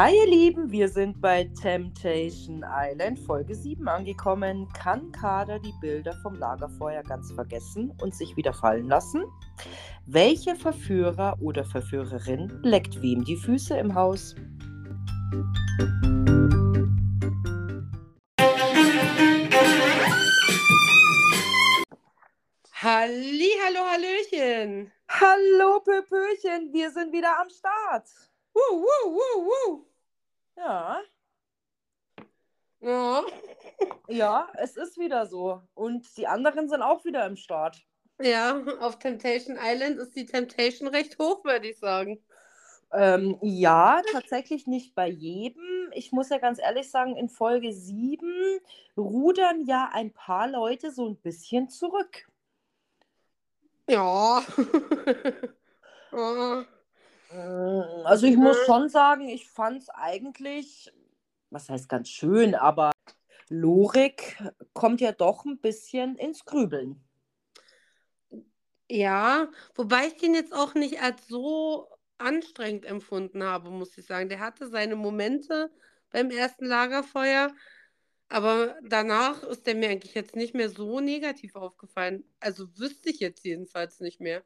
Hi ihr Lieben, wir sind bei Temptation Island Folge 7 angekommen. Kann Kader die Bilder vom Lagerfeuer ganz vergessen und sich wieder fallen lassen? Welcher Verführer oder Verführerin leckt wem die Füße im Haus? Halli, hallo, hallöchen. Hallo Pöpöchen, wir sind wieder am Start. Wuh, wuh, wuh. Ja, Ja. ja, es ist wieder so. Und die anderen sind auch wieder im Start. ja, auf Temptation Island ist die Temptation recht hoch, würde ich sagen. Ähm, ja, tatsächlich nicht bei jedem. Ich muss ja ganz ehrlich sagen, in Folge 7 rudern ja ein paar Leute so ein bisschen zurück. Ja. Ja. Mm, Also ich muss schon sagen, ich fand es eigentlich, was heißt ganz schön, aber Lorik kommt ja doch ein bisschen ins Grübeln. Ja, wobei ich den jetzt auch nicht als so anstrengend empfunden habe, muss ich sagen. Der hatte seine Momente beim ersten Lagerfeuer, aber danach ist der mir eigentlich jetzt nicht mehr so negativ aufgefallen. Also wüsste ich jetzt jedenfalls nicht mehr.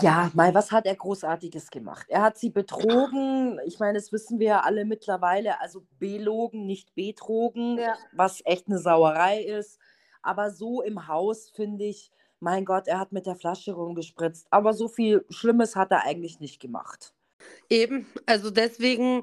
Ja, mal, was hat er Großartiges gemacht? Er hat sie betrogen. Ich meine, das wissen wir ja alle mittlerweile. Also belogen, nicht betrogen, Ja. was echt eine Sauerei ist. Aber so im Haus finde ich, mein Gott, er hat mit der Flasche rumgespritzt. Aber so viel Schlimmes hat er eigentlich nicht gemacht. Eben, also deswegen,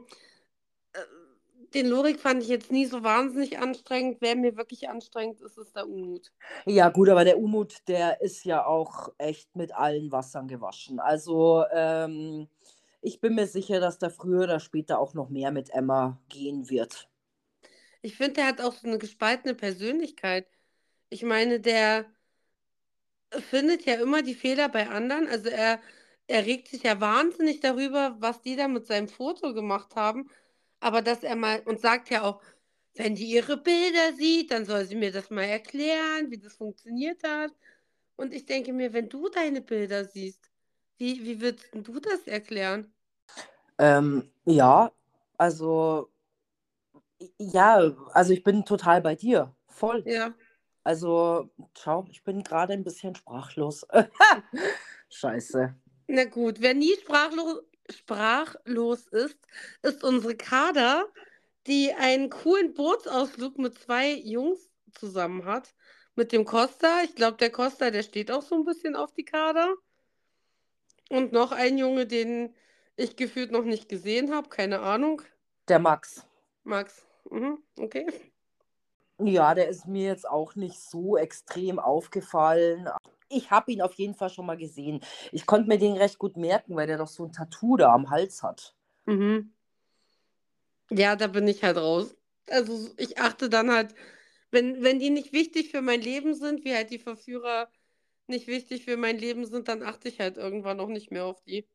den Lorik fand ich jetzt nie so wahnsinnig anstrengend. Wer mir wirklich anstrengend ist, ist der Unmut. Ja, gut, aber der Umut, der ist ja auch echt mit allen Wassern gewaschen. Also, ähm, ich bin mir sicher, dass da früher oder später auch noch mehr mit Emma gehen wird. Ich finde, der hat auch so eine gespaltene Persönlichkeit. Ich meine, der findet ja immer die Fehler bei anderen. Also er, er regt sich ja wahnsinnig darüber, was die da mit seinem Foto gemacht haben. Aber dass er mal, und sagt ja auch, wenn die ihre Bilder sieht, dann soll sie mir das mal erklären, wie das funktioniert hat. Und ich denke mir, wenn du deine Bilder siehst, wie, wie würdest du das erklären? Ähm, ja, also, ja, also ich bin total bei dir. Voll. Ja. Also, schau, ich bin gerade ein bisschen sprachlos. Scheiße. Na gut, wer nie sprachlos, sprachlos ist, ist unsere Kader, die einen coolen Bootsausflug mit zwei Jungs zusammen hat. Mit dem Costa. Ich glaube, der Costa, der steht auch so ein bisschen auf die Kader. Und noch ein Junge, den ich gefühlt noch nicht gesehen habe. Keine Ahnung. Der Max. Max. Mhm, okay. Ja, der ist mir jetzt auch nicht so extrem aufgefallen. Ich habe ihn auf jeden Fall schon mal gesehen. Ich konnte mir den recht gut merken, weil der doch so ein Tattoo da am Hals hat. Mhm. Ja, da bin ich halt raus. Also ich achte dann halt, wenn, wenn die nicht wichtig für mein Leben sind, wie halt die Verführer nicht wichtig für mein Leben sind, dann achte ich halt irgendwann auch nicht mehr auf die.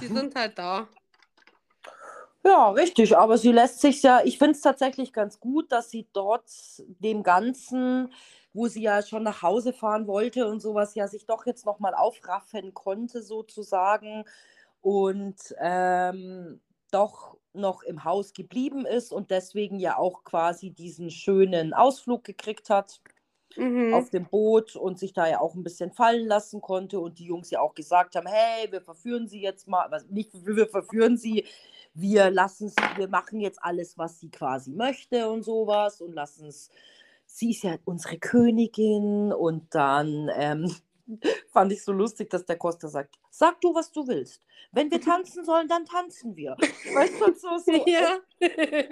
Die Mhm. sind halt da. Ja, richtig, aber sie lässt sich ja, ich finde es tatsächlich ganz gut, dass sie dort dem Ganzen, wo sie ja schon nach Hause fahren wollte und sowas, ja sich doch jetzt nochmal aufraffen konnte, sozusagen, und ähm, doch noch im Haus geblieben ist und deswegen ja auch quasi diesen schönen Ausflug gekriegt hat Mhm. auf dem Boot und sich da ja auch ein bisschen fallen lassen konnte und die Jungs ja auch gesagt haben, hey, wir verführen sie jetzt mal, was nicht wir verführen sie, wir lassen sie, wir machen jetzt alles, was sie quasi möchte und sowas und lassen es, sie ist ja unsere Königin und dann ähm, fand ich so lustig, dass der Costa sagt, sag du, was du willst. Wenn wir tanzen sollen, dann tanzen wir. Weißt du, so, so Ja.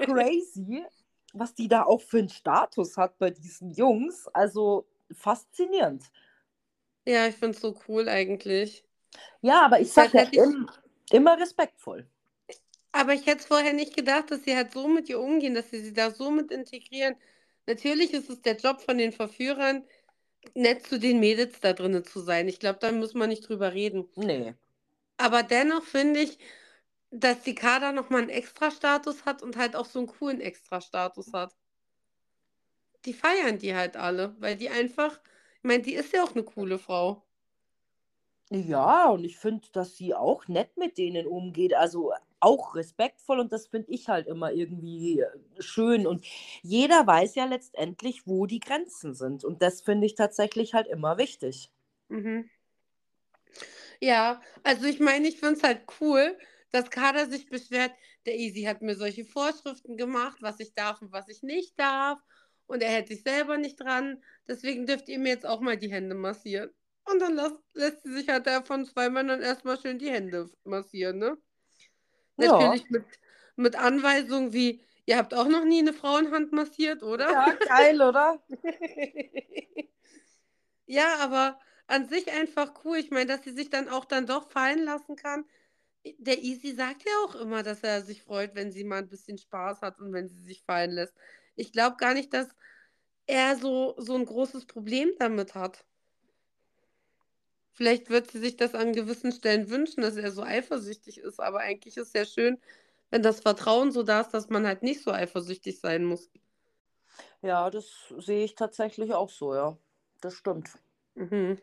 crazy, was die da auch für einen Status hat bei diesen Jungs. Also faszinierend. Ja, ich finde es so cool eigentlich. Ja, aber ich sage ja hätte ich- im, immer respektvoll. Aber ich hätte es vorher nicht gedacht, dass sie halt so mit ihr umgehen, dass sie sie da so mit integrieren. Natürlich ist es der Job von den Verführern, nett zu den Mädels da drinnen zu sein. Ich glaube, da muss man nicht drüber reden. Nee. Aber dennoch finde ich, dass die Kader nochmal einen Extra-Status hat und halt auch so einen coolen Extra-Status hat. Die feiern die halt alle, weil die einfach, ich meine, die ist ja auch eine coole Frau. Ja, und ich finde, dass sie auch nett mit denen umgeht, also auch respektvoll und das finde ich halt immer irgendwie äh, schön. Und jeder weiß ja letztendlich, wo die Grenzen sind. Und das finde ich tatsächlich halt immer wichtig. Mhm. Ja, also ich meine, ich finde es halt cool, dass Kader sich beschwert, der Easy hat mir solche Vorschriften gemacht, was ich darf und was ich nicht darf. Und er hält sich selber nicht dran. Deswegen dürft ihr mir jetzt auch mal die Hände massieren. Und dann lässt, lässt sie sich halt von zwei Männern erstmal schön die Hände massieren, ne? Ja, Natürlich mit, mit Anweisungen wie, ihr habt auch noch nie eine Frauenhand massiert, oder? ja, geil, oder? Ja, aber an sich einfach cool. Ich meine, dass sie sich dann auch dann doch fallen lassen kann. Der Easy sagt ja auch immer, dass er sich freut, wenn sie mal ein bisschen Spaß hat und wenn sie sich fallen lässt. Ich glaube gar nicht, dass er so, so ein großes Problem damit hat. Vielleicht wird sie sich das an gewissen Stellen wünschen, dass er so eifersüchtig ist, aber eigentlich ist es ja schön, wenn das Vertrauen so da ist, dass man halt nicht so eifersüchtig sein muss. Ja, das sehe ich tatsächlich auch so, ja. Das stimmt. Mhm.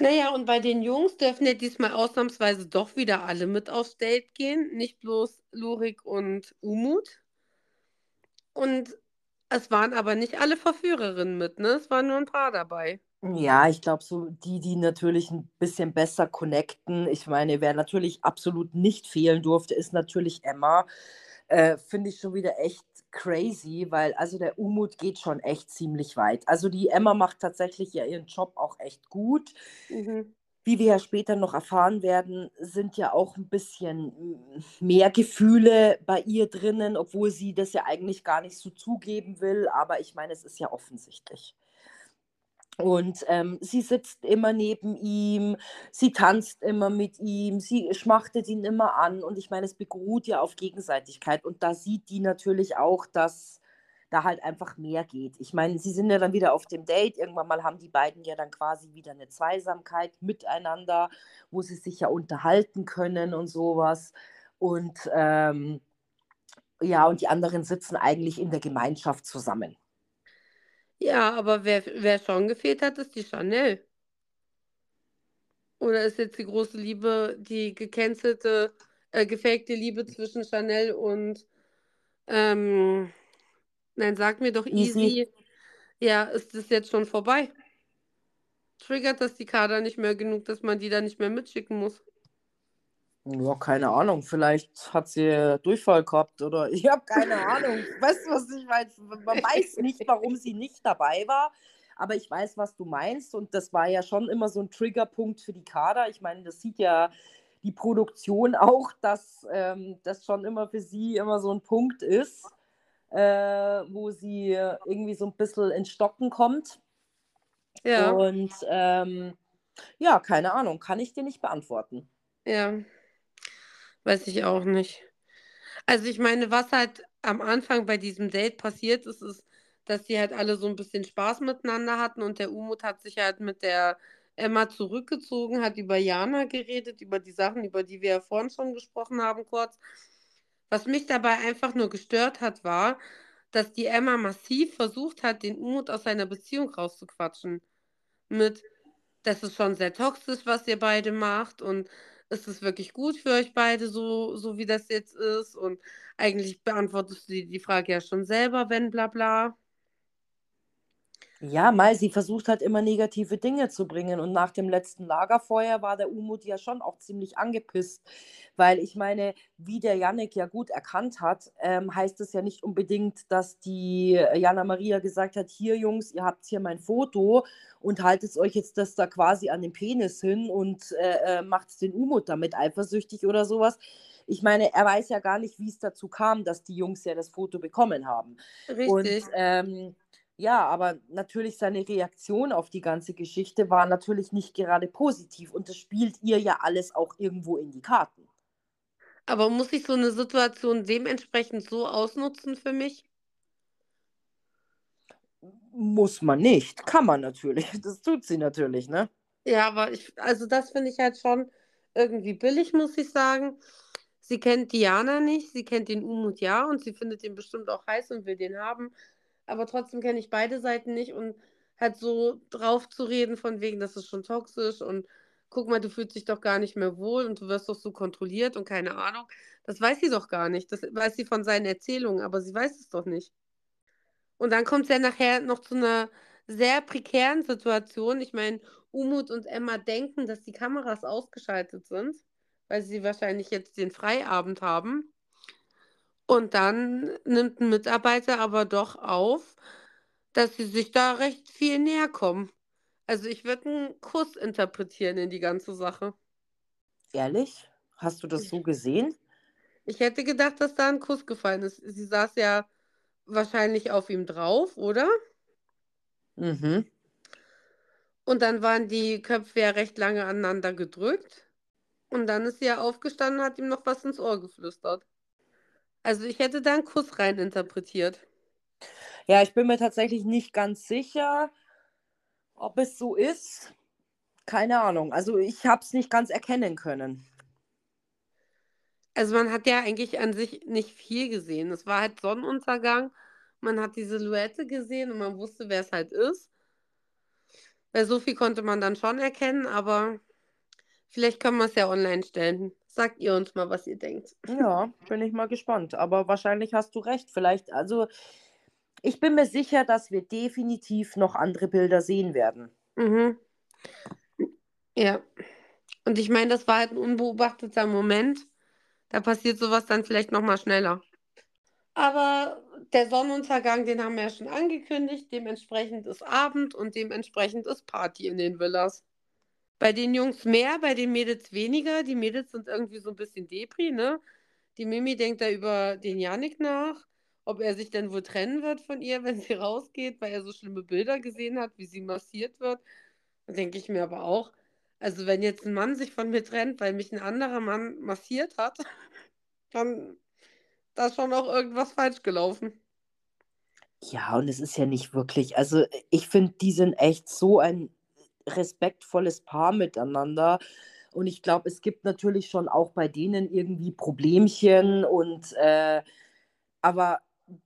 Naja, und bei den Jungs dürfen ja diesmal ausnahmsweise doch wieder alle mit aufs Date gehen, nicht bloß Lurik und Umut. Und es waren aber nicht alle Verführerinnen mit, ne? Es waren nur ein paar dabei. Ja, ich glaube, so die, die natürlich ein bisschen besser connecten. Ich meine, wer natürlich absolut nicht fehlen durfte, ist natürlich Emma. Äh, Finde ich schon wieder echt crazy, weil also der Umut geht schon echt ziemlich weit. Also die Emma macht tatsächlich ja ihren Job auch echt gut. Mhm. Wie wir ja später noch erfahren werden, sind ja auch ein bisschen mehr Gefühle bei ihr drinnen, obwohl sie das ja eigentlich gar nicht so zugeben will. Aber ich meine, es ist ja offensichtlich. Und ähm, sie sitzt immer neben ihm, sie tanzt immer mit ihm, sie schmachtet ihn immer an. Und ich meine, es beruht ja auf Gegenseitigkeit. Und da sieht die natürlich auch, dass da halt einfach mehr geht. Ich meine, sie sind ja dann wieder auf dem Date. Irgendwann mal haben die beiden ja dann quasi wieder eine Zweisamkeit miteinander, wo sie sich ja unterhalten können und sowas. Und ähm, ja, und die anderen sitzen eigentlich in der Gemeinschaft zusammen. Ja, aber wer, wer schon gefehlt hat, ist die Chanel. Oder ist jetzt die große Liebe, die gecancelte, äh, gefakte Liebe zwischen Chanel und, ähm, nein, sag mir doch Easy. easy. Ja, ist das jetzt schon vorbei? Triggert das die Kader nicht mehr genug, dass man die da nicht mehr mitschicken muss? Ja, keine Ahnung. Vielleicht hat sie Durchfall gehabt oder ich habe keine Ahnung. Weißt du, was ich meine? Man weiß nicht, warum sie nicht dabei war. Aber ich weiß, was du meinst. Und das war ja schon immer so ein Triggerpunkt für die Kader. Ich meine, das sieht ja die Produktion auch, dass ähm, das schon immer für sie immer so ein Punkt ist, äh, wo sie irgendwie so ein bisschen ins Stocken kommt. Ja, Und ähm, ja, keine Ahnung, kann ich dir nicht beantworten. ja, weiß ich auch nicht. Also ich meine, was halt am Anfang bei diesem Date passiert ist, ist, dass die halt alle so ein bisschen Spaß miteinander hatten und der Umut hat sich halt mit der Emma zurückgezogen, hat über Jana geredet, über die Sachen, über die wir ja vorhin schon gesprochen haben, kurz. Was mich dabei einfach nur gestört hat, war, dass die Emma massiv versucht hat, den Umut aus seiner Beziehung rauszuquatschen. Mit, das ist schon sehr toxisch, was ihr beide macht und ist es wirklich gut für euch beide, so, so wie das jetzt ist? Und eigentlich beantwortest du die, die Frage ja schon selber, wenn bla bla. Ja, mal, sie versucht halt immer negative Dinge zu bringen. Und nach dem letzten Lagerfeuer war der Umut ja schon auch ziemlich angepisst. Weil ich meine, wie der Yannick ja gut erkannt hat, ähm, heißt es ja nicht unbedingt, dass die äh, Jana Maria gesagt hat, hier Jungs, ihr habt hier mein Foto und haltet euch jetzt das da quasi an den Penis hin und äh, äh, macht den Umut damit eifersüchtig oder sowas. Ich meine, er weiß ja gar nicht, wie es dazu kam, dass die Jungs ja das Foto bekommen haben. Und Richtig. ähm, ja, aber natürlich seine Reaktion auf die ganze Geschichte war natürlich nicht gerade positiv und das spielt ihr ja alles auch irgendwo in die Karten. Aber muss ich so eine Situation dementsprechend so ausnutzen für mich? Muss man nicht, kann man natürlich. Das tut sie natürlich, ne? Ja, aber ich, also das finde ich halt schon irgendwie billig, muss ich sagen. Sie kennt Diana nicht, sie kennt den Umut ja und sie findet ihn bestimmt auch heiß und will den haben. Aber trotzdem kenne ich beide Seiten nicht und halt so drauf zu reden, von wegen, das ist schon toxisch und guck mal, du fühlst dich doch gar nicht mehr wohl und du wirst doch so kontrolliert und keine Ahnung. Das weiß sie doch gar nicht. Das weiß sie von seinen Erzählungen, aber sie weiß es doch nicht. Und dann kommt es ja nachher noch zu einer sehr prekären Situation. Ich meine, Umut und Emma denken, dass die Kameras ausgeschaltet sind, weil sie wahrscheinlich jetzt den Freiabend haben. Und dann nimmt ein Mitarbeiter aber doch auf, dass sie sich da recht viel näher kommen. Also ich würde einen Kuss interpretieren in die ganze Sache. Ehrlich? Hast du das so gesehen? Ich hätte gedacht, dass da ein Kuss gefallen ist. Sie saß ja wahrscheinlich auf ihm drauf, oder? Mhm. Und dann waren die Köpfe ja recht lange aneinander gedrückt. Und dann ist sie ja aufgestanden und hat ihm noch was ins Ohr geflüstert. Also ich hätte da einen Kuss rein interpretiert. Ja, ich bin mir tatsächlich nicht ganz sicher, ob es so ist. Keine Ahnung. Also ich habe es nicht ganz erkennen können. Also man hat ja eigentlich an sich nicht viel gesehen. Es war halt Sonnenuntergang. Man hat die Silhouette gesehen und man wusste, wer es halt ist. Weil so viel konnte man dann schon erkennen, aber vielleicht können wir es ja online stellen. Sagt ihr uns mal, was ihr denkt. Ja, bin ich mal gespannt. Aber wahrscheinlich hast du recht. Vielleicht, also ich bin mir sicher, dass wir definitiv noch andere Bilder sehen werden. Mhm. Ja. Und ich meine, das war halt ein unbeobachteter Moment. Da passiert sowas dann vielleicht nochmal schneller. Aber der Sonnenuntergang, den haben wir ja schon angekündigt. Dementsprechend ist Abend und dementsprechend ist Party in den Villas. Bei den Jungs mehr, bei den Mädels weniger. Die Mädels sind irgendwie so ein bisschen Depri, ne? Die Mimi denkt da über den Janik nach, ob er sich denn wohl trennen wird von ihr, wenn sie rausgeht, weil er so schlimme Bilder gesehen hat, wie sie massiert wird. Denke ich mir aber auch, also wenn jetzt ein Mann sich von mir trennt, weil mich ein anderer Mann massiert hat, dann da ist schon auch irgendwas falsch gelaufen. Ja, und es ist ja nicht wirklich, also ich finde, die sind echt so ein respektvolles Paar miteinander. Und ich glaube, es gibt natürlich schon auch bei denen irgendwie Problemchen und äh, aber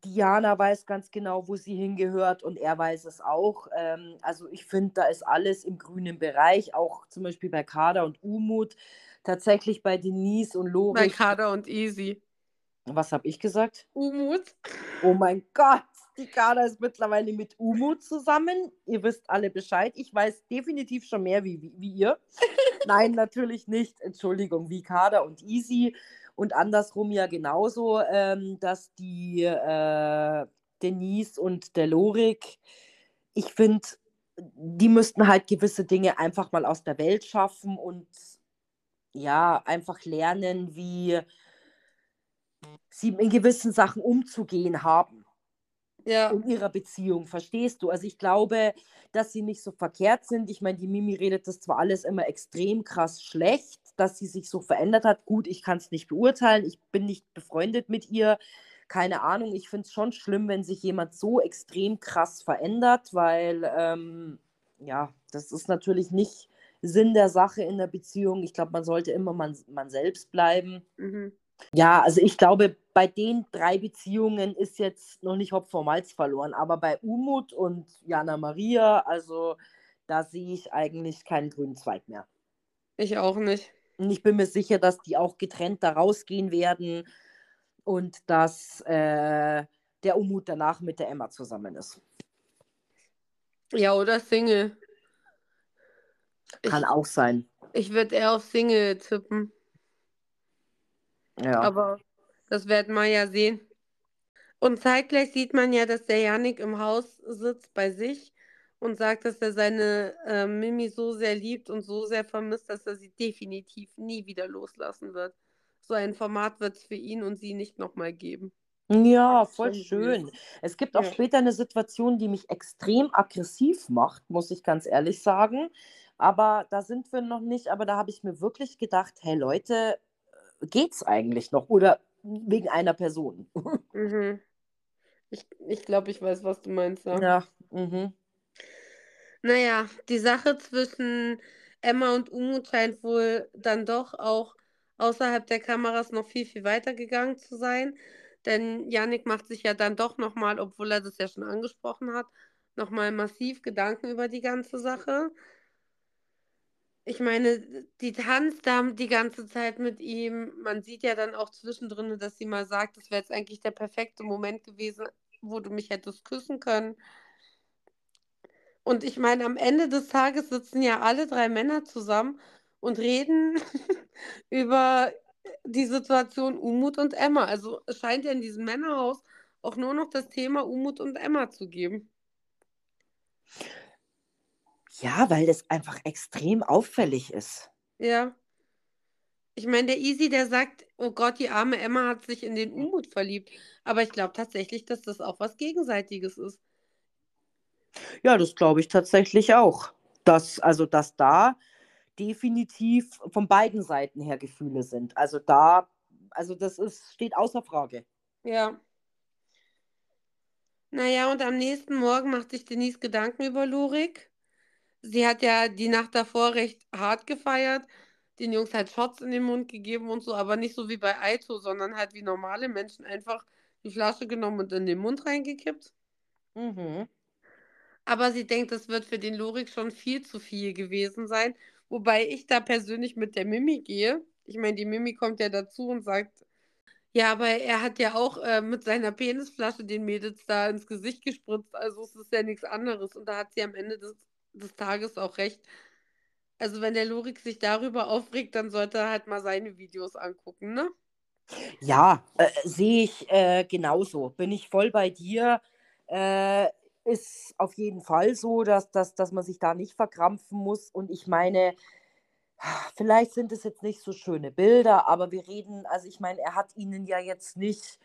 Diana weiß ganz genau, wo sie hingehört und er weiß es auch. Ähm, also ich finde, da ist alles im grünen Bereich, auch zum Beispiel bei Kader und Umut, tatsächlich bei Denise und Lori. Bei Kader und Easy. Was habe ich gesagt? Umut. Oh mein Gott, die Kader ist mittlerweile mit Umut zusammen. Ihr wisst alle Bescheid. Ich weiß definitiv schon mehr wie, wie, wie ihr. Nein, natürlich nicht. Entschuldigung, wie Kader und Easy. Und andersrum ja genauso, ähm, dass die äh, Denise und der Lorik, ich finde, die müssten halt gewisse Dinge einfach mal aus der Welt schaffen und ja, einfach lernen, wie sie in gewissen Sachen umzugehen haben. Ja. In ihrer Beziehung, verstehst du? Also ich glaube, dass sie nicht so verkehrt sind. Ich meine, die Mimi redet das zwar alles immer extrem krass schlecht, dass sie sich so verändert hat. Gut, ich kann es nicht beurteilen. Ich bin nicht befreundet mit ihr. Keine Ahnung. Ich finde es schon schlimm, wenn sich jemand so extrem krass verändert, weil ähm, ja, das ist natürlich nicht Sinn der Sache in der Beziehung. Ich glaube, man sollte immer man, man selbst bleiben. Mhm. Ja, also ich glaube, bei den drei Beziehungen ist jetzt noch nicht Hopf vom Malz verloren, aber bei Umut und Jana Maria, also da sehe ich eigentlich keinen grünen Zweig mehr. Ich auch nicht. Und ich bin mir sicher, dass die auch getrennt da rausgehen werden und dass äh, der Umut danach mit der Emma zusammen ist. Ja, oder Single. Kann ich, auch sein. Ich würde eher auf Single tippen. Ja. Aber das werden wir ja sehen. Und zeitgleich sieht man ja, dass der Janik im Haus sitzt bei sich und sagt, dass er seine äh, Mimi so sehr liebt und so sehr vermisst, dass er sie definitiv nie wieder loslassen wird. So ein Format wird es für ihn und sie nicht nochmal geben. Ja, voll schön. Es gibt auch Ja. später eine Situation, die mich extrem aggressiv macht, muss ich ganz ehrlich sagen. Aber da sind wir noch nicht. Aber da habe ich mir wirklich gedacht, hey Leute, geht's eigentlich noch? Oder wegen einer Person? Mhm. Ich, ich glaube, ich weiß, was du meinst. Ja. Ja, mhm. Naja, die Sache zwischen Emma und Umut scheint wohl dann doch auch außerhalb der Kameras noch viel, viel weiter gegangen zu sein. Denn Yannick macht sich ja dann doch nochmal, obwohl er das ja schon angesprochen hat, nochmal massiv Gedanken über die ganze Sache. Ich meine, die tanzt da die ganze Zeit mit ihm. Man sieht ja dann auch zwischendrin, dass sie mal sagt, das wäre jetzt eigentlich der perfekte Moment gewesen, wo du mich hättest küssen können. Und ich meine, am Ende des Tages sitzen ja alle drei Männer zusammen und reden über die Situation Umut und Emma. Also es scheint ja in diesem Männerhaus auch nur noch das Thema Umut und Emma zu geben. Ja, weil das einfach extrem auffällig ist. Ja. Ich meine, der Easy, der sagt, oh Gott, die arme Emma hat sich in den Umut verliebt. Aber ich glaube tatsächlich, dass das auch was Gegenseitiges ist. Ja, das glaube ich tatsächlich auch. Dass, also, dass da definitiv von beiden Seiten her Gefühle sind. Also da, also das ist, steht außer Frage. Ja. Naja, und am nächsten Morgen macht sich Denise Gedanken über Lurik. Sie hat ja die Nacht davor recht hart gefeiert, den Jungs halt Shots in den Mund gegeben und so, aber nicht so wie bei Aito, sondern halt wie normale Menschen einfach die Flasche genommen und in den Mund reingekippt. Mhm. Aber sie denkt, das wird für den Lurik schon viel zu viel gewesen sein. Wobei ich da persönlich mit der Mimi gehe. Ich meine, die Mimi kommt ja dazu und sagt, ja, aber er hat ja auch äh, mit seiner Penisflasche den Mädels da ins Gesicht gespritzt. Also es ist ja nichts anderes. Und da hat sie am Ende des, des Tages auch recht. Also wenn der Lorik sich darüber aufregt, dann sollte er halt mal seine Videos angucken, ne? Ja, äh, sehe ich äh, genauso. Bin ich voll bei dir. Äh, ist auf jeden Fall so, dass, dass, dass man sich da nicht verkrampfen muss. Und ich meine, vielleicht sind es jetzt nicht so schöne Bilder, aber wir reden, also ich meine, er hat ihnen ja jetzt nicht,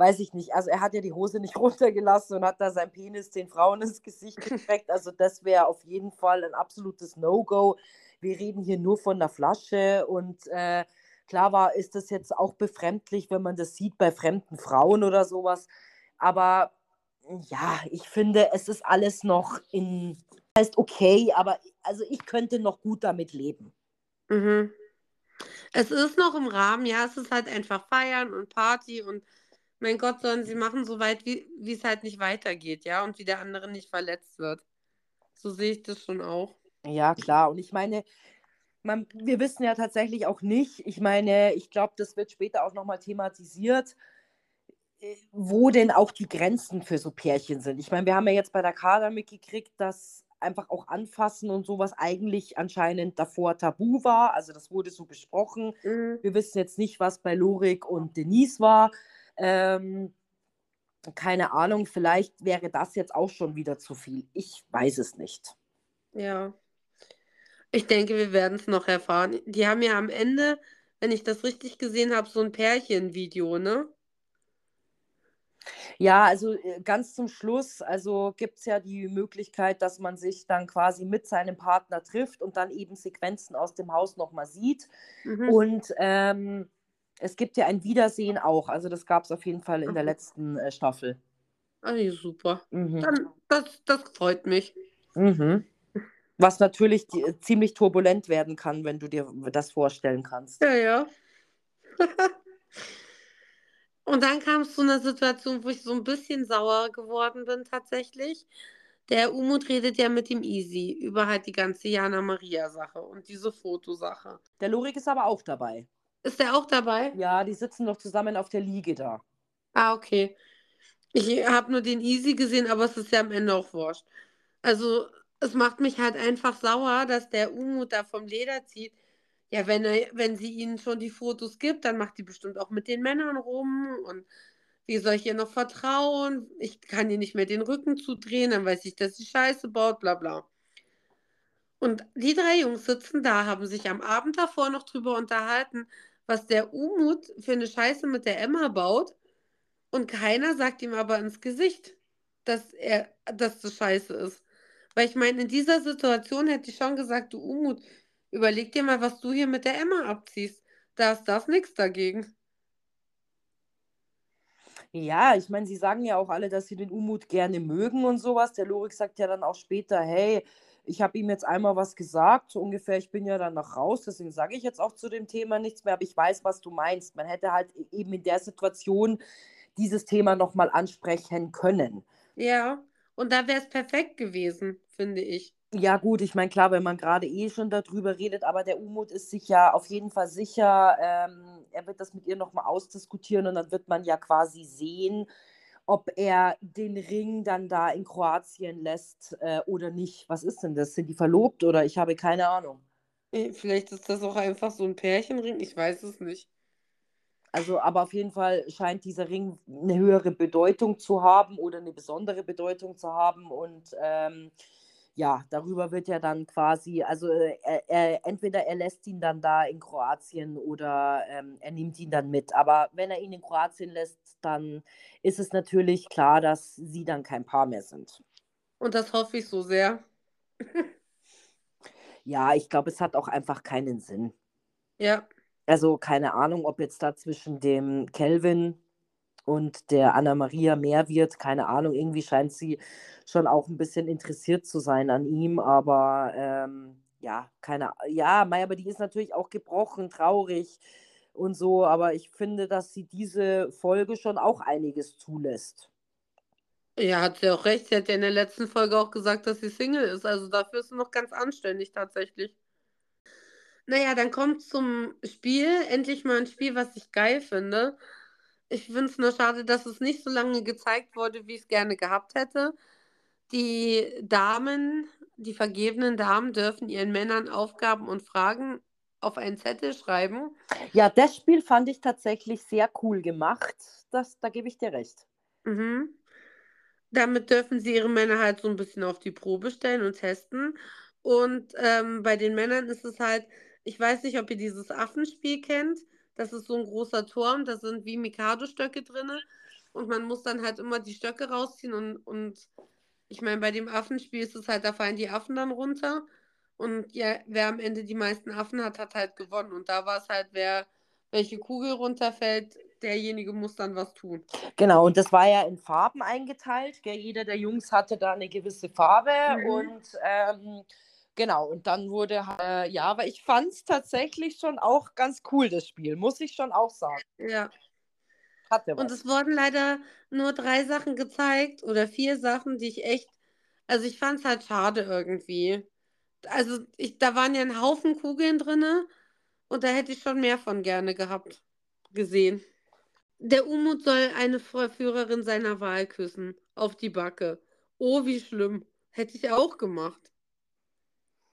weiß ich nicht, also er hat ja die Hose nicht runtergelassen und hat da sein Penis den Frauen ins Gesicht gekriegt. Also das wäre auf jeden Fall ein absolutes No-Go. Wir reden hier nur von der Flasche und äh, klar war, ist das jetzt auch befremdlich, wenn man das sieht bei fremden Frauen oder sowas. Aber ja, ich finde, es ist alles noch in, heißt okay, aber also ich könnte noch gut damit leben. Mhm. Es ist noch im Rahmen, ja, es ist halt einfach feiern und Party und mein Gott, sollen sie machen, so weit, wie es halt nicht weitergeht, ja, und wie der andere nicht verletzt wird. So sehe ich das schon auch. Ja, klar. Und ich meine, man, wir wissen ja tatsächlich auch nicht, ich meine, ich glaube, das wird später auch nochmal thematisiert, wo denn auch die Grenzen für so Pärchen sind. Ich meine, wir haben ja jetzt bei der Kader mitgekriegt, dass einfach auch anfassen und sowas eigentlich anscheinend davor tabu war. Also das wurde so besprochen. Mhm. Wir wissen jetzt nicht, was bei Lorik und Denise war. Ähm, keine Ahnung, vielleicht wäre das jetzt auch schon wieder zu viel. Ich weiß es nicht. Ja. Ich denke, wir werden es noch erfahren. Die haben ja am Ende, wenn ich das richtig gesehen habe, so ein Pärchenvideo, ne? Ja, also äh, ganz zum Schluss, also gibt es ja die Möglichkeit, dass man sich dann quasi mit seinem Partner trifft und dann eben Sequenzen aus dem Haus nochmal sieht. Mhm. Und ähm, es gibt ja ein Wiedersehen auch. Also das gab es auf jeden Fall in der letzten äh, Staffel. Ah, super. Mhm. Dann, das, das freut mich. Mhm. Was natürlich die, äh, ziemlich turbulent werden kann, wenn du dir das vorstellen kannst. Ja, ja. Und dann kam es zu einer Situation, wo ich so ein bisschen sauer geworden bin tatsächlich. Der Umut redet ja mit dem Easy über halt die ganze Jana Maria Sache und diese Fotosache. Der Lorik ist aber auch dabei. Ist der auch dabei? Ja, die sitzen doch zusammen auf der Liege da. Ah, okay. Ich habe nur den Easy gesehen, aber es ist ja am Ende auch wurscht. Also, es macht mich halt einfach sauer, dass der Umut da vom Leder zieht ja, wenn, er, wenn sie ihnen schon die Fotos gibt, dann macht die bestimmt auch mit den Männern rum. Und wie soll ich ihr noch vertrauen? Ich kann ihr nicht mehr den Rücken zudrehen, dann weiß ich, dass sie Scheiße baut, bla bla. Und die drei Jungs sitzen da, haben sich am Abend davor noch drüber unterhalten, was der Umut für eine Scheiße mit der Emma baut. Und keiner sagt ihm aber ins Gesicht, dass er, dass das Scheiße ist. Weil ich meine, in dieser Situation hätte ich schon gesagt, du Umut, Überleg dir mal, was du hier mit der Emma abziehst. Da ist das nichts dagegen. Ja, ich meine, sie sagen ja auch alle, dass sie den Umut gerne mögen und sowas. Der Lorik sagt ja dann auch später, hey, ich habe ihm jetzt einmal was gesagt, so ungefähr, ich bin ja dann noch raus, deswegen sage ich jetzt auch zu dem Thema nichts mehr, aber ich weiß, was du meinst. Man hätte halt e-, eben in der Situation dieses Thema nochmal ansprechen können. Ja, Und da wäre es perfekt gewesen, finde ich. Ja, gut, ich meine, klar, wenn man gerade eh schon darüber redet, aber der Umut ist sich ja auf jeden Fall sicher, ähm, er wird das mit ihr nochmal ausdiskutieren und dann wird man ja quasi sehen, ob er den Ring dann da in Kroatien lässt äh, oder nicht. Was ist denn das? Sind die verlobt oder ich habe keine Ahnung. Eh, Vielleicht ist das auch einfach so ein Pärchenring, ich weiß es nicht. Also, aber auf jeden Fall scheint dieser Ring eine höhere Bedeutung zu haben oder eine besondere Bedeutung zu haben. Und ähm, ja, darüber wird ja dann quasi, also äh, er, er, entweder er lässt ihn dann da in Kroatien oder ähm, er nimmt ihn dann mit. Aber wenn er ihn in Kroatien lässt, dann ist es natürlich klar, dass sie dann kein Paar mehr sind. Und das hoffe ich so sehr. Ja, ich glaube, es hat auch einfach keinen Sinn. Ja. Also keine Ahnung, ob jetzt da zwischen dem Kelvin und der Anna-Maria mehr wird. Keine Ahnung, irgendwie scheint sie schon auch ein bisschen interessiert zu sein an ihm, aber ähm, ja, keine Ja, Mei, aber die ist natürlich auch gebrochen, traurig und so, aber ich finde, dass sie diese Folge schon auch einiges zulässt. Ja, hat sie auch recht. Sie hat ja in der letzten Folge auch gesagt, dass sie Single ist. Also dafür ist sie noch ganz anständig tatsächlich. Naja, dann kommt zum Spiel. Endlich mal ein Spiel, was ich geil finde. Ich finde es nur schade, dass es nicht so lange gezeigt wurde, wie ich es gerne gehabt hätte. Die Damen, die vergebenen Damen dürfen ihren Männern Aufgaben und Fragen auf einen Zettel schreiben. Ja, das Spiel fand ich tatsächlich sehr cool gemacht. Das, da gebe ich dir recht. Mhm. Damit dürfen sie ihre Männer halt so ein bisschen auf die Probe stellen und testen. Und ähm, bei den Männern ist es halt, ich weiß nicht, ob ihr dieses Affenspiel kennt. Das ist so ein großer Turm, da sind wie Mikado-Stöcke drin. Und man muss dann halt immer die Stöcke rausziehen. Und, und ich meine, bei dem Affenspiel ist es halt, da fallen die Affen dann runter. Und ja, wer am Ende die meisten Affen hat, hat halt gewonnen. Und da war es halt, wer welche Kugel runterfällt, derjenige muss dann was tun. Genau, und das war ja in Farben eingeteilt. Gell? Jeder der Jungs hatte da eine gewisse Farbe Mhm. und ähm, genau, und dann wurde, äh, ja, aber ich fand es tatsächlich schon auch ganz cool, das Spiel, muss ich schon auch sagen. Ja. Hatte Und was. es wurden leider nur drei Sachen gezeigt oder vier Sachen, die ich echt, also ich fand es halt schade irgendwie. Also ich, da waren ja ein Haufen Kugeln drin und da hätte ich schon mehr von gerne gehabt, gesehen. Der Umut soll eine Verführerin seiner Wahl küssen, auf die Backe. Oh, wie schlimm. Hätte ich auch gemacht.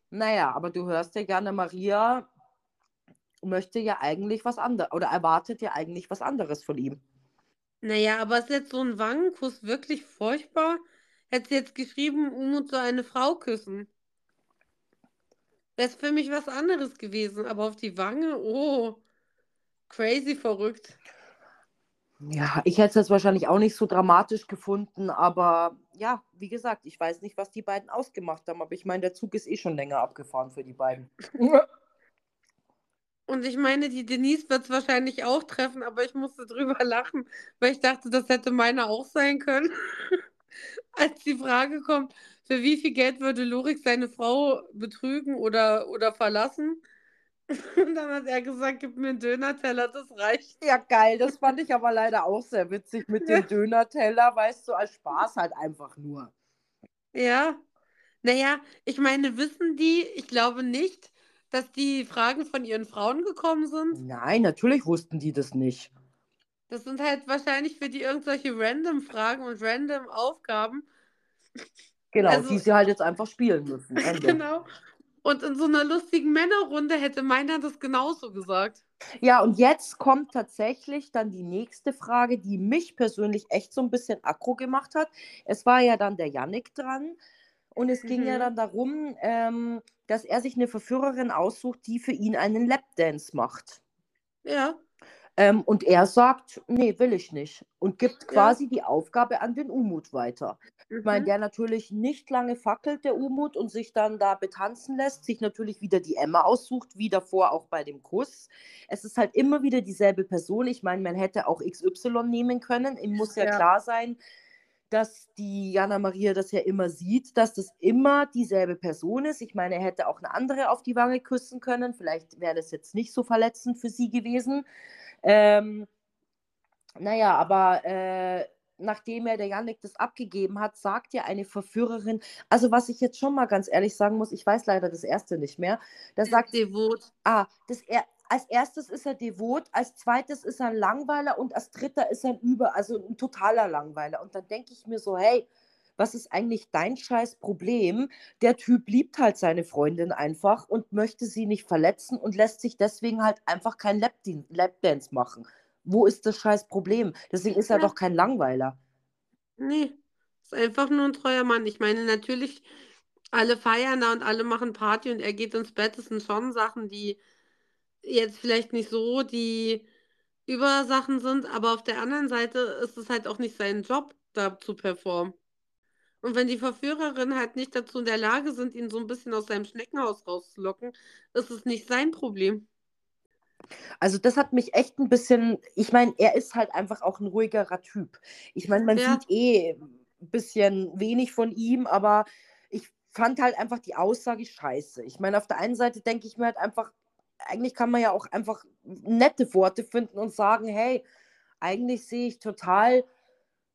Naja, aber du hörst ja gerne, Maria möchte ja eigentlich was anderes oder erwartet ja eigentlich was anderes von ihm. Naja, aber ist jetzt so ein Wangenkuss wirklich furchtbar? Hätte sie jetzt geschrieben, Umut soll eine Frau küssen. Wäre für mich was anderes gewesen, aber auf die Wange, oh, crazy verrückt. Ja, ich hätte es wahrscheinlich auch nicht so dramatisch gefunden, aber ja, wie gesagt, ich weiß nicht, was die beiden ausgemacht haben, aber ich meine, der Zug ist eh schon länger abgefahren für die beiden. Und ich meine, die Denise wird es wahrscheinlich auch treffen, aber ich musste drüber lachen, weil ich dachte, das hätte meine auch sein können. Als die Frage kommt, für wie viel Geld würde Lorik seine Frau betrügen oder, oder verlassen? Und dann hat er gesagt, gib mir einen Döner-Teller, das reicht. Ja, geil, das fand ich aber leider auch sehr witzig mit dem Döner-Teller, weißt du, als Spaß halt einfach nur. Ja. Naja, ich meine, wissen die, ich glaube nicht, dass die Fragen von ihren Frauen gekommen sind. Nein, natürlich wussten die das nicht. Das sind halt wahrscheinlich für die irgendwelche random Fragen und random Aufgaben. Genau, Also- die sie halt jetzt einfach spielen müssen. Ende. Genau. Und in so einer lustigen Männerrunde hätte meiner das genauso gesagt. Ja, und jetzt kommt tatsächlich dann die nächste Frage, die mich persönlich echt so ein bisschen aggro gemacht hat. Es war ja dann der Yannick dran und es ging ja Mhm. dann darum, ähm, dass er sich eine Verführerin aussucht, die für ihn einen Lapdance macht. Ja. Ähm, und er sagt, nee, will ich nicht. Und gibt Ja. quasi die Aufgabe an den Umut weiter. Ich meine, Mhm. der natürlich nicht lange fackelt, der Umut, und sich dann da betanzen lässt, sich natürlich wieder die Emma aussucht, wie davor auch bei dem Kuss. Es ist halt immer wieder dieselbe Person. Ich meine, man hätte auch XY nehmen können. Ihm muss ja, Ja. klar sein, dass die Jana Maria das ja immer sieht, dass das immer dieselbe Person ist. Ich meine, er hätte auch eine andere auf die Wange küssen können. Vielleicht wäre das jetzt nicht so verletzend für sie gewesen. Ähm, naja, aber äh, nachdem er der Janik das abgegeben hat, sagt ja eine Verführerin, also was ich jetzt schon mal ganz ehrlich sagen muss, ich weiß leider das erste nicht mehr, da sagt Devot. Ah, das er, als erstes ist er devot, als zweites ist er ein Langweiler und als dritter ist er ein Über, also ein totaler Langweiler. Und dann denke ich mir so, hey, was ist eigentlich dein scheiß Problem? Der Typ liebt halt seine Freundin einfach und möchte sie nicht verletzen und lässt sich deswegen halt einfach kein Lapdance machen. Wo ist das scheiß Problem? Deswegen ist er Ja. doch kein Langweiler. Nee, ist einfach nur ein treuer Mann. Ich meine, natürlich, alle feiern da und alle machen Party und er geht ins Bett. Das sind schon Sachen, die jetzt vielleicht nicht so die Übersachen sind, aber auf der anderen Seite ist es halt auch nicht sein Job, da zu performen. Und wenn die Verführerinnen halt nicht dazu in der Lage sind, ihn so ein bisschen aus seinem Schneckenhaus rauszulocken, ist es nicht sein Problem. Also das hat mich echt ein bisschen, ich meine, er ist halt einfach auch ein ruhigerer Typ. Ich meine, man Ja. sieht eh ein bisschen wenig von ihm, aber ich fand halt einfach die Aussage scheiße. Ich meine, auf der einen Seite denke ich mir halt einfach, eigentlich kann man ja auch einfach nette Worte finden und sagen, hey, eigentlich sehe ich total,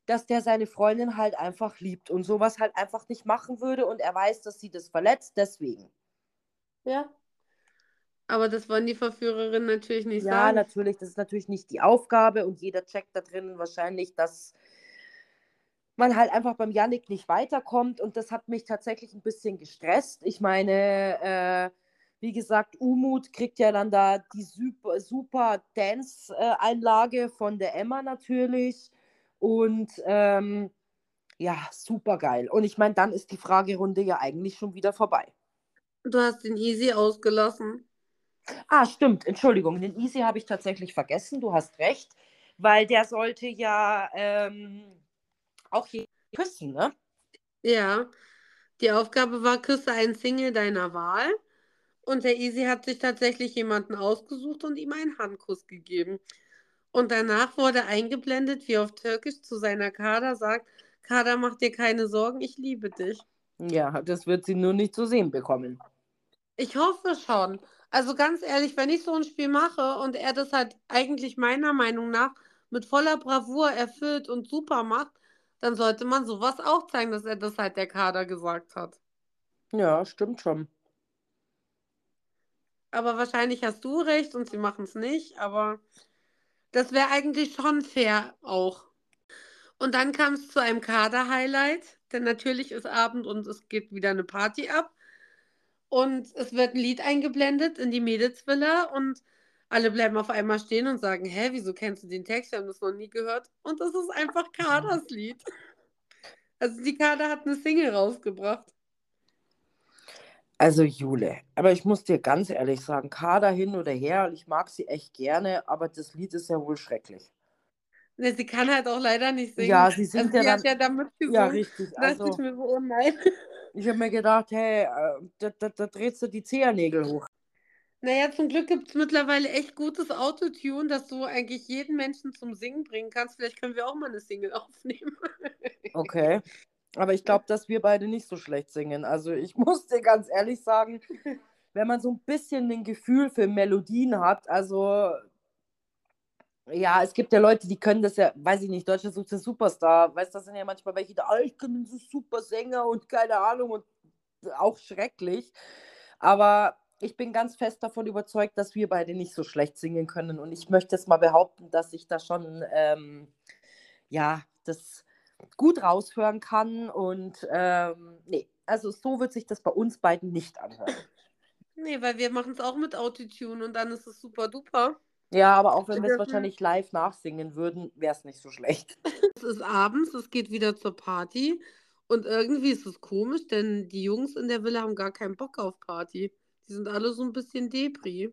dass der seine Freundin halt einfach liebt und sowas halt einfach nicht machen würde und er weiß, dass sie das verletzt, deswegen. Ja. Aber das wollen die Verführerinnen natürlich nicht Ja, sagen. natürlich, das ist natürlich nicht die Aufgabe und jeder checkt da drinnen wahrscheinlich, dass man halt einfach beim Yannick nicht weiterkommt und das hat mich tatsächlich ein bisschen gestresst. Ich meine, äh, wie gesagt, Umut kriegt ja dann da die super, super Dance-Einlage von der Emma natürlich und ähm, ja, super geil. Und ich meine, dann ist die Fragerunde ja eigentlich schon wieder vorbei. Du hast den Easy ausgelassen. Ah, stimmt, Entschuldigung, den Easy habe ich tatsächlich vergessen, du hast recht, weil der sollte ja ähm, auch hier küssen, ne? Ja. Die Aufgabe war, küsse einen Single deiner Wahl. Und der Easy hat sich tatsächlich jemanden ausgesucht und ihm einen Handkuss gegeben. Und danach wurde eingeblendet, wie auf Türkisch zu seiner Kader sagt, Kader, mach dir keine Sorgen, ich liebe dich. Ja, das wird sie nur nicht zu sehen bekommen. Ich hoffe schon. Also ganz ehrlich, wenn ich so ein Spiel mache und er das halt eigentlich meiner Meinung nach mit voller Bravour erfüllt und super macht, dann sollte man sowas auch zeigen, dass er das halt der Kader gesagt hat. Ja, stimmt schon. Aber wahrscheinlich hast du recht und sie machen es nicht, aber das wäre eigentlich schon fair auch. Und dann kam es zu einem Kader-Highlight, denn natürlich ist Abend und es geht wieder eine Party ab. Und es wird ein Lied eingeblendet in die Mädelsvilla und alle bleiben auf einmal stehen und sagen, hä, wieso kennst du den Text? Wir haben das noch nie gehört. Und das ist einfach Kaders Lied. Also die Kader hat eine Single rausgebracht. Also Jule, aber ich muss dir ganz ehrlich sagen, Kader hin oder her, ich mag sie echt gerne, aber das Lied ist ja wohl schrecklich. Ne, sie kann halt auch leider nicht singen. Ja, sie singt also ja sie dann. hat ja da mitgesungen. Ja, richtig. Also, ich mir so, oh nein. ich habe mir gedacht, hey, äh, da, da, da drehst du die Zehernägel hoch. Naja, zum Glück gibt es mittlerweile echt gutes Autotune, dass du eigentlich jeden Menschen zum Singen bringen kannst. Vielleicht können wir auch mal eine Single aufnehmen. Okay. Aber ich glaube, dass wir beide nicht so schlecht singen. Also ich muss dir ganz ehrlich sagen, wenn man so ein bisschen ein Gefühl für Melodien hat, also ja, es gibt ja Leute, die können das ja, weiß ich nicht, Deutschland sucht den Superstar. Weißt du, das sind ja manchmal welche, die, ah, ich bin so super Sänger und keine Ahnung und auch schrecklich. Aber ich bin ganz fest davon überzeugt, dass wir beide nicht so schlecht singen können. Und ich möchte jetzt mal behaupten, dass ich da schon, ähm, ja, das gut raushören kann. Und ähm, nee, also so wird sich das bei uns beiden nicht anhören. Nee, weil wir machen es auch mit Autotune und dann ist es super duper. Ja, aber auch wenn wir es wahrscheinlich live nachsingen würden, wäre es nicht so schlecht. Es ist abends, es geht wieder zur Party und irgendwie ist es komisch, denn die Jungs in der Villa haben gar keinen Bock auf Party. Die sind alle so ein bisschen Depri.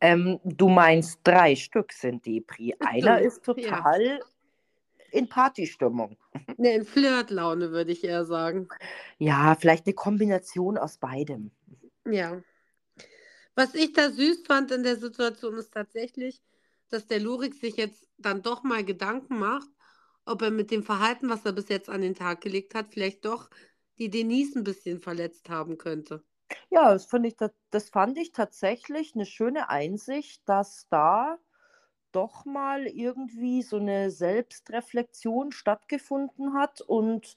Ähm, du meinst, drei Stück sind Depri. Einer ist total in Partystimmung. Ne, in Flirtlaune würde ich eher sagen. Ja, vielleicht eine Kombination aus beidem. Ja. Was ich da süß fand in der Situation ist tatsächlich, dass der Lurik sich jetzt dann doch mal Gedanken macht, ob er mit dem Verhalten, was er bis jetzt an den Tag gelegt hat, vielleicht doch die Denise ein bisschen verletzt haben könnte. Ja, das ich, das, das fand ich tatsächlich eine schöne Einsicht, dass da doch mal irgendwie so eine Selbstreflexion stattgefunden hat und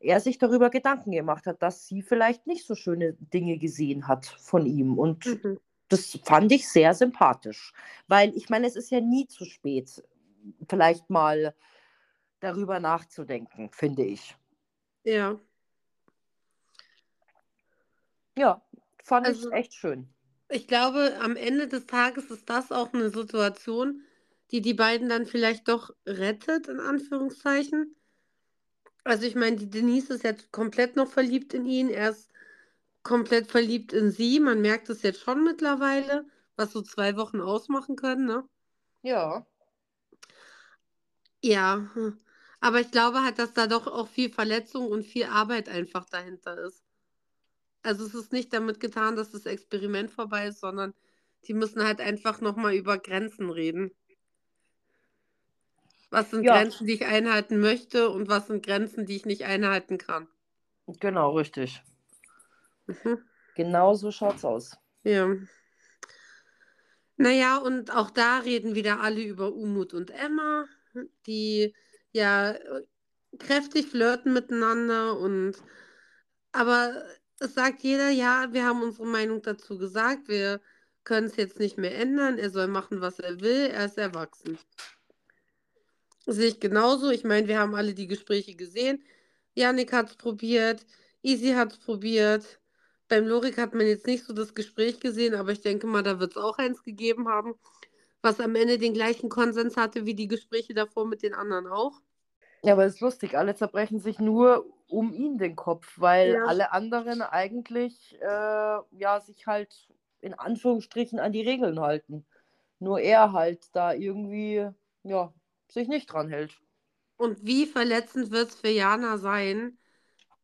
er sich darüber Gedanken gemacht hat, dass sie vielleicht nicht so schöne Dinge gesehen hat von ihm. Und Mhm. das fand ich sehr sympathisch, weil ich meine, es ist ja nie zu spät, vielleicht mal darüber nachzudenken, finde ich. Ja. Ja, fand Also- ich echt schön. Ich glaube, am Ende des Tages ist das auch eine Situation, die die beiden dann vielleicht doch rettet, in Anführungszeichen. Also ich meine, die Denise ist jetzt komplett noch verliebt in ihn, er ist komplett verliebt in sie. Man merkt es jetzt schon mittlerweile, was so zwei Wochen ausmachen können, ne? Ja. Ja, hm. aber ich glaube halt, dass da doch auch viel Verletzung und viel Arbeit einfach dahinter ist. Also es ist nicht damit getan, dass das Experiment vorbei ist, sondern die müssen halt einfach nochmal über Grenzen reden. Was sind Ja. Grenzen, die ich einhalten möchte und was sind Grenzen, die ich nicht einhalten kann? Genau, richtig. Mhm. Genau so schaut's aus. Ja. Naja, und auch da reden wieder alle über Umut und Emma, die ja äh, kräftig flirten miteinander und aber es sagt jeder, ja, wir haben unsere Meinung dazu gesagt, wir können es jetzt nicht mehr ändern, er soll machen, was er will, er ist erwachsen. Sehe ich genauso. Ich meine, wir haben alle die Gespräche gesehen. Yannick hat es probiert, Easy hat es probiert. Beim Lorik hat man jetzt nicht so das Gespräch gesehen, aber ich denke mal, da wird es auch eins gegeben haben, was am Ende den gleichen Konsens hatte wie die Gespräche davor mit den anderen auch. Ja, aber es ist lustig, alle zerbrechen sich nur um ihn den Kopf, weil Ja. alle anderen eigentlich äh, ja sich halt in Anführungsstrichen an die Regeln halten. Nur er halt da irgendwie ja sich nicht dran hält. Und wie verletzend wird es für Jana sein,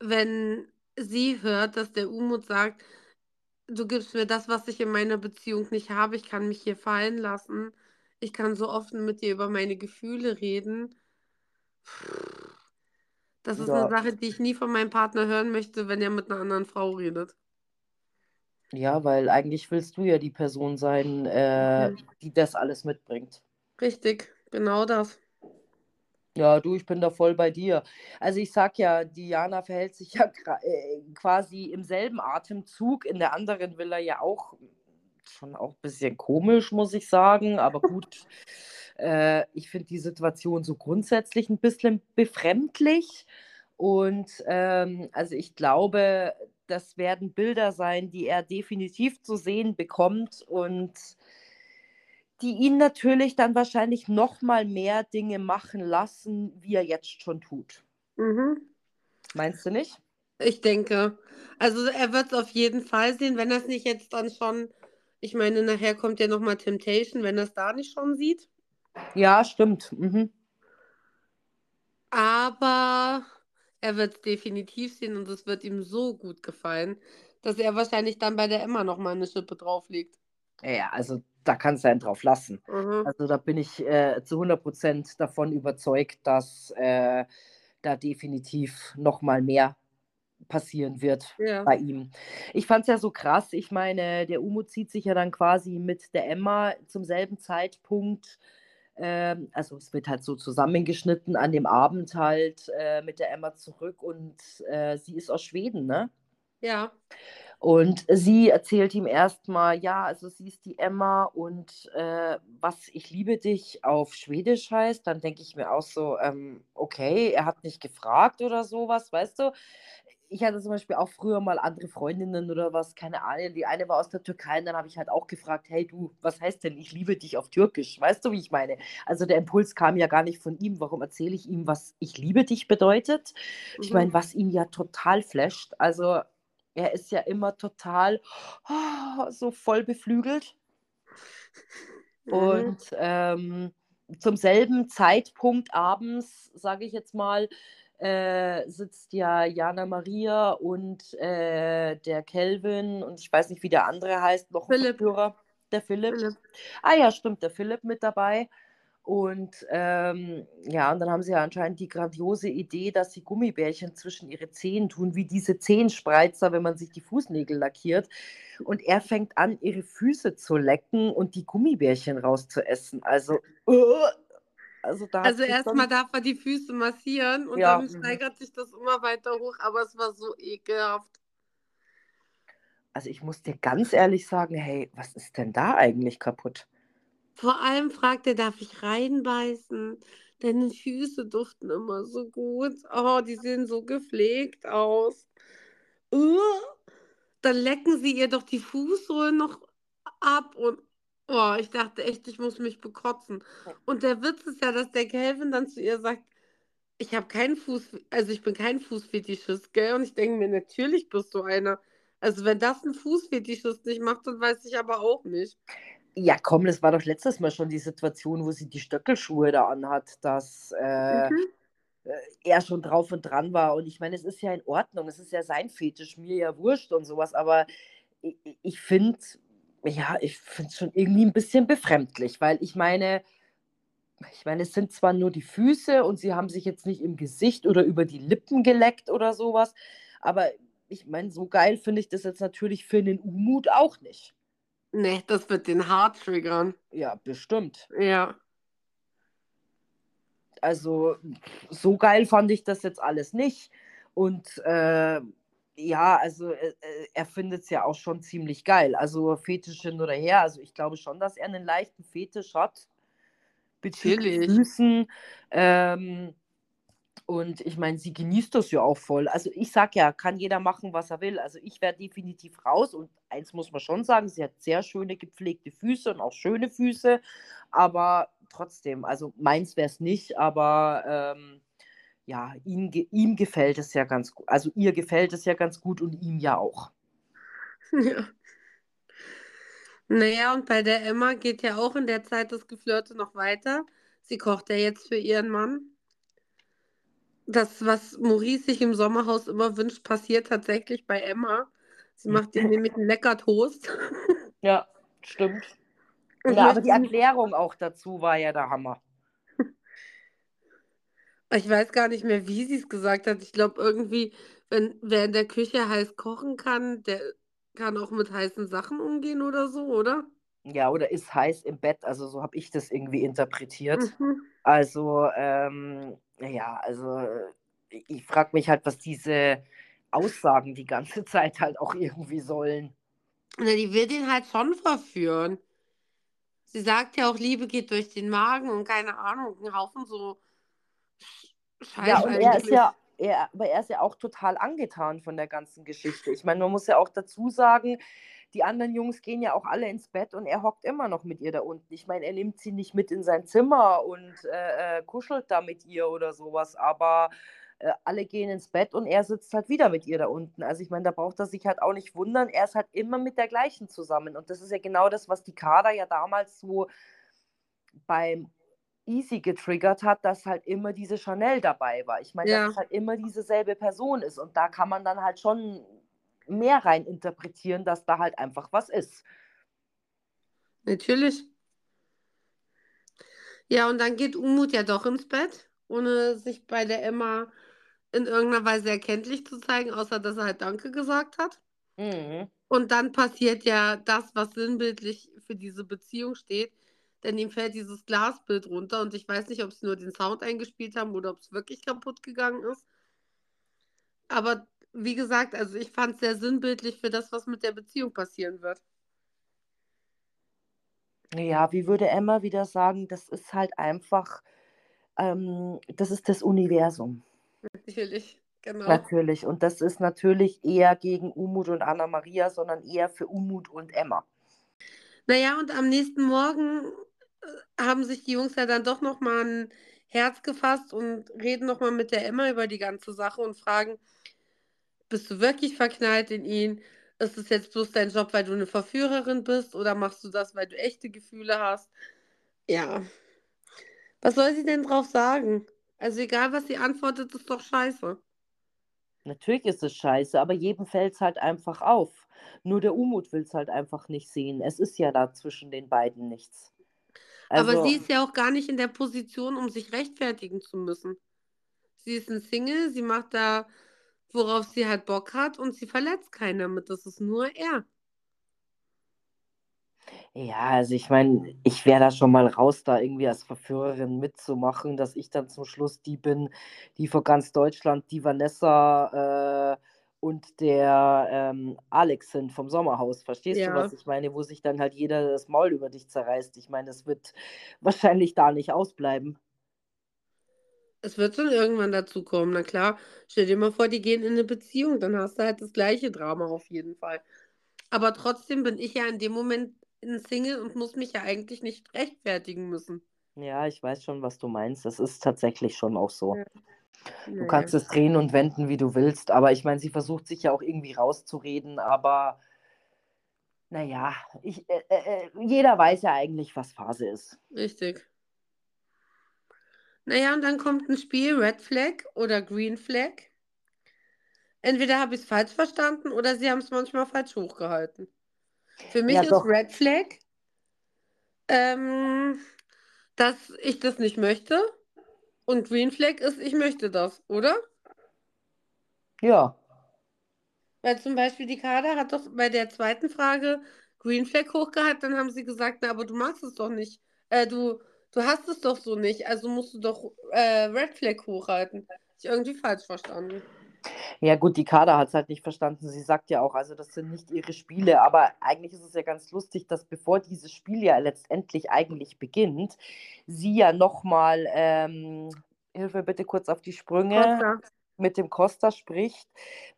wenn sie hört, dass der Umut sagt, du gibst mir das, was ich in meiner Beziehung nicht habe, ich kann mich hier fallen lassen, ich kann so offen mit dir über meine Gefühle reden. Das ist Ja. eine Sache, die ich nie von meinem Partner hören möchte, wenn er mit einer anderen Frau redet. Ja, weil eigentlich willst du ja die Person sein, äh, Mhm. die das alles mitbringt. Richtig, genau das. Ja, du, ich bin da voll bei dir. Also ich sag ja, Diana verhält sich ja äh, quasi im selben Atemzug. In der anderen will er ja auch schon auch ein bisschen komisch, muss ich sagen. Aber gut, äh, ich finde die Situation so grundsätzlich ein bisschen befremdlich. Und ähm, also ich glaube, das werden Bilder sein, die er definitiv zu sehen bekommt und die ihn natürlich dann wahrscheinlich noch mal mehr Dinge machen lassen, wie er jetzt schon tut. Mhm. Meinst du nicht? Ich denke. Also er wird es auf jeden Fall sehen, wenn er es nicht jetzt dann schon, ich meine, nachher kommt ja nochmal Temptation, wenn er es da nicht schon sieht. Ja, stimmt. Mhm. Aber er wird es definitiv sehen und es wird ihm so gut gefallen, dass er wahrscheinlich dann bei der Emma nochmal eine Schippe drauflegt. Ja, also da kannst du einen drauf lassen. Mhm. Also da bin ich äh, zu 100% davon überzeugt, dass äh, da definitiv noch mal mehr passieren wird Ja. bei ihm. Ich fand es ja so krass. Ich meine, der Umo zieht sich ja dann quasi mit der Emma zum selben Zeitpunkt. Ähm, also es wird halt so zusammengeschnitten an dem Abend halt äh, mit der Emma zurück und äh, sie ist aus Schweden, ne? Ja. Und sie erzählt ihm erstmal, ja, also sie ist die Emma und äh, was ich liebe dich auf Schwedisch heißt, dann denke ich mir auch so, ähm, okay, er hat nicht gefragt oder sowas, weißt du? Ich hatte zum Beispiel auch früher mal andere Freundinnen oder was, keine Ahnung. Die eine war aus der Türkei und dann habe ich halt auch gefragt, hey du, was heißt denn, ich liebe dich auf Türkisch? Weißt du, wie ich meine? Also der Impuls kam ja gar nicht von ihm. Warum erzähle ich ihm, was ich liebe dich bedeutet? Ich Mhm. meine, was ihn ja total flasht. Also er ist ja immer total oh, so voll beflügelt. Mhm. Und ähm, zum selben Zeitpunkt abends, sage ich jetzt mal, äh, sitzt ja Jana Maria und äh, der Kelvin und ich weiß nicht, wie der andere heißt, noch Philipp. Verführer, der Philipp. Philipp. Ah ja, stimmt, der Philipp mit dabei. Und ähm, ja, und dann haben sie ja anscheinend die grandiose Idee, dass sie Gummibärchen zwischen ihre Zehen tun, wie diese Zehenspreizer, wenn man sich die Fußnägel lackiert. Und er fängt an, ihre Füße zu lecken und die Gummibärchen rauszuessen. Also, uh, also Also erstmal darf er die Füße massieren und Ja, dann steigert sich das immer weiter hoch, aber es war so ekelhaft. Also ich muss dir ganz ehrlich sagen, hey, was ist denn da eigentlich kaputt? Vor allem fragt er, darf ich reinbeißen? Deine Füße duften immer so gut. Oh, die sehen so gepflegt aus. Uh, dann lecken sie ihr doch die Fußsohlen noch ab und oh, ich dachte echt, ich muss mich bekotzen. Und der Witz ist ja, dass der Calvin dann zu ihr sagt, ich habe keinen Fuß, also ich bin kein Fußfetischist, gell? Und ich denke mir, natürlich bist du einer. Also wenn das ein Fußfetischist nicht macht, dann weiß ich aber auch nicht. Ja, komm, das war doch letztes Mal schon die Situation, wo sie die Stöckelschuhe da anhat, dass äh, Mhm. er schon drauf und dran war. Und ich meine, es ist ja in Ordnung, es ist ja sein Fetisch, mir ja wurscht und sowas, aber ich, ich finde, ja, ich finde es schon irgendwie ein bisschen befremdlich, weil ich meine, ich meine, es sind zwar nur die Füße und sie haben sich jetzt nicht im Gesicht oder über die Lippen geleckt oder sowas, aber ich meine, so geil finde ich das jetzt natürlich für einen Umut auch nicht. Nee, das wird den hart triggern. Ja, bestimmt. Ja. Also so geil fand ich das jetzt alles nicht. Und äh, ja, also äh, äh, er findet es ja auch schon ziemlich geil. Also Fetisch hin oder her. Also ich glaube schon, dass er einen leichten Fetisch hat bezüglich. Füßen. Ähm, und ich meine, sie genießt das ja auch voll. Also ich sag ja, kann jeder machen, was er will. Also ich wäre definitiv raus. Und eins muss man schon sagen, sie hat sehr schöne gepflegte Füße und auch schöne Füße. Aber trotzdem, also meins wäre es nicht, aber ähm, ja, ihm, ihm gefällt es ja ganz gut. Also ihr gefällt es ja ganz gut und ihm ja auch. Ja. Naja, und bei der Emma geht ja auch in der Zeit das Geflirte noch weiter. Sie kocht ja jetzt für ihren Mann. Das, was Maurice sich im Sommerhaus immer wünscht, passiert tatsächlich bei Emma. Sie macht ihm nämlich einen lecker Toast. Ja, stimmt. Und Ja, aber die Erklärung auch dazu war ja der Hammer. Ich weiß gar nicht mehr, wie sie es gesagt hat. Ich glaube irgendwie, wenn wer in der Küche heiß kochen kann, der kann auch mit heißen Sachen umgehen oder so, oder? Ja, oder ist heiß im Bett. Also so habe ich das irgendwie interpretiert. Mhm. Also, ähm, ja, also äh, ich frage mich halt, was diese Aussagen die ganze Zeit halt auch irgendwie sollen. Na, die will den halt schon verführen. Sie sagt ja auch, Liebe geht durch den Magen und keine Ahnung, ein Haufen so Scheiß Ja, und er ist ja, er, aber er ist ja auch total angetan von der ganzen Geschichte. Ich meine, man muss ja auch dazu sagen, die anderen Jungs gehen ja auch alle ins Bett und er hockt immer noch mit ihr da unten. Ich meine, er nimmt sie nicht mit in sein Zimmer und äh, äh, kuschelt da mit ihr oder sowas, aber äh, alle gehen ins Bett und er sitzt halt wieder mit ihr da unten. Also ich meine, da braucht er sich halt auch nicht wundern. Er ist halt immer mit der gleichen zusammen. Und das ist ja genau das, was die Kader ja damals so beim Easy getriggert hat, dass halt immer diese Chanel dabei war. Ich meine, Ja. dass es halt immer dieselbe Person ist. Und da kann man dann halt schon mehr rein interpretieren, dass da halt einfach was ist. Natürlich. Ja, und dann geht Umut ja doch ins Bett, ohne sich bei der Emma in irgendeiner Weise erkenntlich zu zeigen, außer dass er halt Danke gesagt hat. Mhm. Und dann passiert ja das, was sinnbildlich für diese Beziehung steht. Denn ihm fällt dieses Glasbild runter und ich weiß nicht, ob sie nur den Sound eingespielt haben oder ob es wirklich kaputt gegangen ist. Aber wie gesagt, also ich fand es sehr sinnbildlich für das, was mit der Beziehung passieren wird. Ja, wie würde Emma wieder sagen, das ist halt einfach, ähm, das ist das Universum. Natürlich, genau. Natürlich. Und das ist natürlich eher gegen Umut und Anna-Maria, sondern eher für Umut und Emma. Naja, und am nächsten Morgen haben sich die Jungs ja dann doch nochmal ein Herz gefasst und reden nochmal mit der Emma über die ganze Sache und fragen, bist du wirklich verknallt in ihn? Ist es jetzt bloß dein Job, weil du eine Verführerin bist oder machst du das, weil du echte Gefühle hast? Ja. Was soll sie denn drauf sagen? Also egal, was sie antwortet, ist doch scheiße. Natürlich ist es scheiße, aber jedem fällt es halt einfach auf. Nur der Umut will es halt einfach nicht sehen. Es ist ja da zwischen den beiden nichts. Aber Also, sie ist ja auch gar nicht in der Position, um sich rechtfertigen zu müssen. Sie ist ein Single, sie macht da, worauf sie halt Bock hat und sie verletzt keinen damit. Das ist nur er. ja, also ich meine, ich wäre da schon mal raus, da irgendwie als Verführerin mitzumachen, dass ich dann zum Schluss die bin, die vor ganz Deutschland die Vanessa äh, und der ähm, Alex sind vom Sommerhaus. Verstehst du, was Ja, ich meine? Wo sich dann halt jeder das Maul über dich zerreißt. Ich meine, das wird wahrscheinlich da nicht ausbleiben. es wird schon irgendwann dazu kommen. Na klar, stell dir mal vor, die gehen in eine Beziehung, dann hast du halt das gleiche Drama auf jeden Fall. Aber trotzdem bin ich ja in dem Moment ein Single und muss mich ja eigentlich nicht rechtfertigen müssen. Ja, ich weiß schon, was du meinst. Das ist tatsächlich schon auch so. Ja. Du kannst es drehen und wenden, wie du willst, aber ich meine, sie versucht sich ja auch irgendwie rauszureden, aber naja, ich, äh, äh, äh, jeder weiß ja eigentlich, was Phase ist. richtig. Naja, und dann kommt ein Spiel, Red Flag oder Green Flag. Entweder habe ich es falsch verstanden oder sie haben es manchmal falsch hochgehalten. Für mich Ja, ist doch. Red Flag, ähm, dass ich das nicht möchte. Und Green Flag ist, ich möchte das, oder? Ja, Weil zum Beispiel die Kader hat doch bei der zweiten Frage Green Flag hochgehalten, dann haben sie gesagt, na, aber du magst es doch nicht. Äh, du, du hast es doch so nicht, also musst du doch äh, Red Flag hochhalten. Ich irgendwie falsch verstanden. Ja gut, die Kader hat es halt nicht verstanden. Sie sagt ja auch, also das sind nicht ihre Spiele, aber eigentlich ist es ja ganz lustig, dass bevor dieses Spiel ja letztendlich eigentlich beginnt, sie ja nochmal, ähm, hilf mir bitte kurz auf die Sprünge. Costa. mit dem Costa spricht,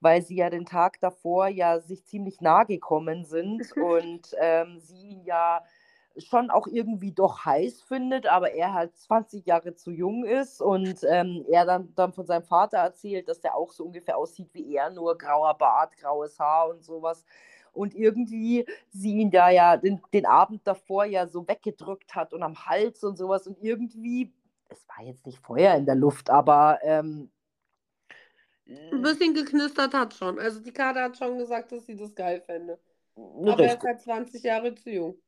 weil sie ja den Tag davor ja sich ziemlich nahe gekommen sind und ähm, sie ihn ja schon auch irgendwie doch heiß findet, aber er halt 20 Jahre zu jung ist und ähm, er dann, dann von seinem Vater erzählt, dass der auch so ungefähr aussieht wie er, nur grauer Bart, graues Haar und sowas. Und irgendwie sie ihn da ja den, den Abend davor ja so weggedrückt hat und am Hals und sowas und irgendwie, es war jetzt nicht Feuer in der Luft, aber ähm, Ein bisschen geknistert hat schon. Also die Kader hat schon gesagt, dass sie das geil fände. Aber er ist halt 20 Jahre zu jung.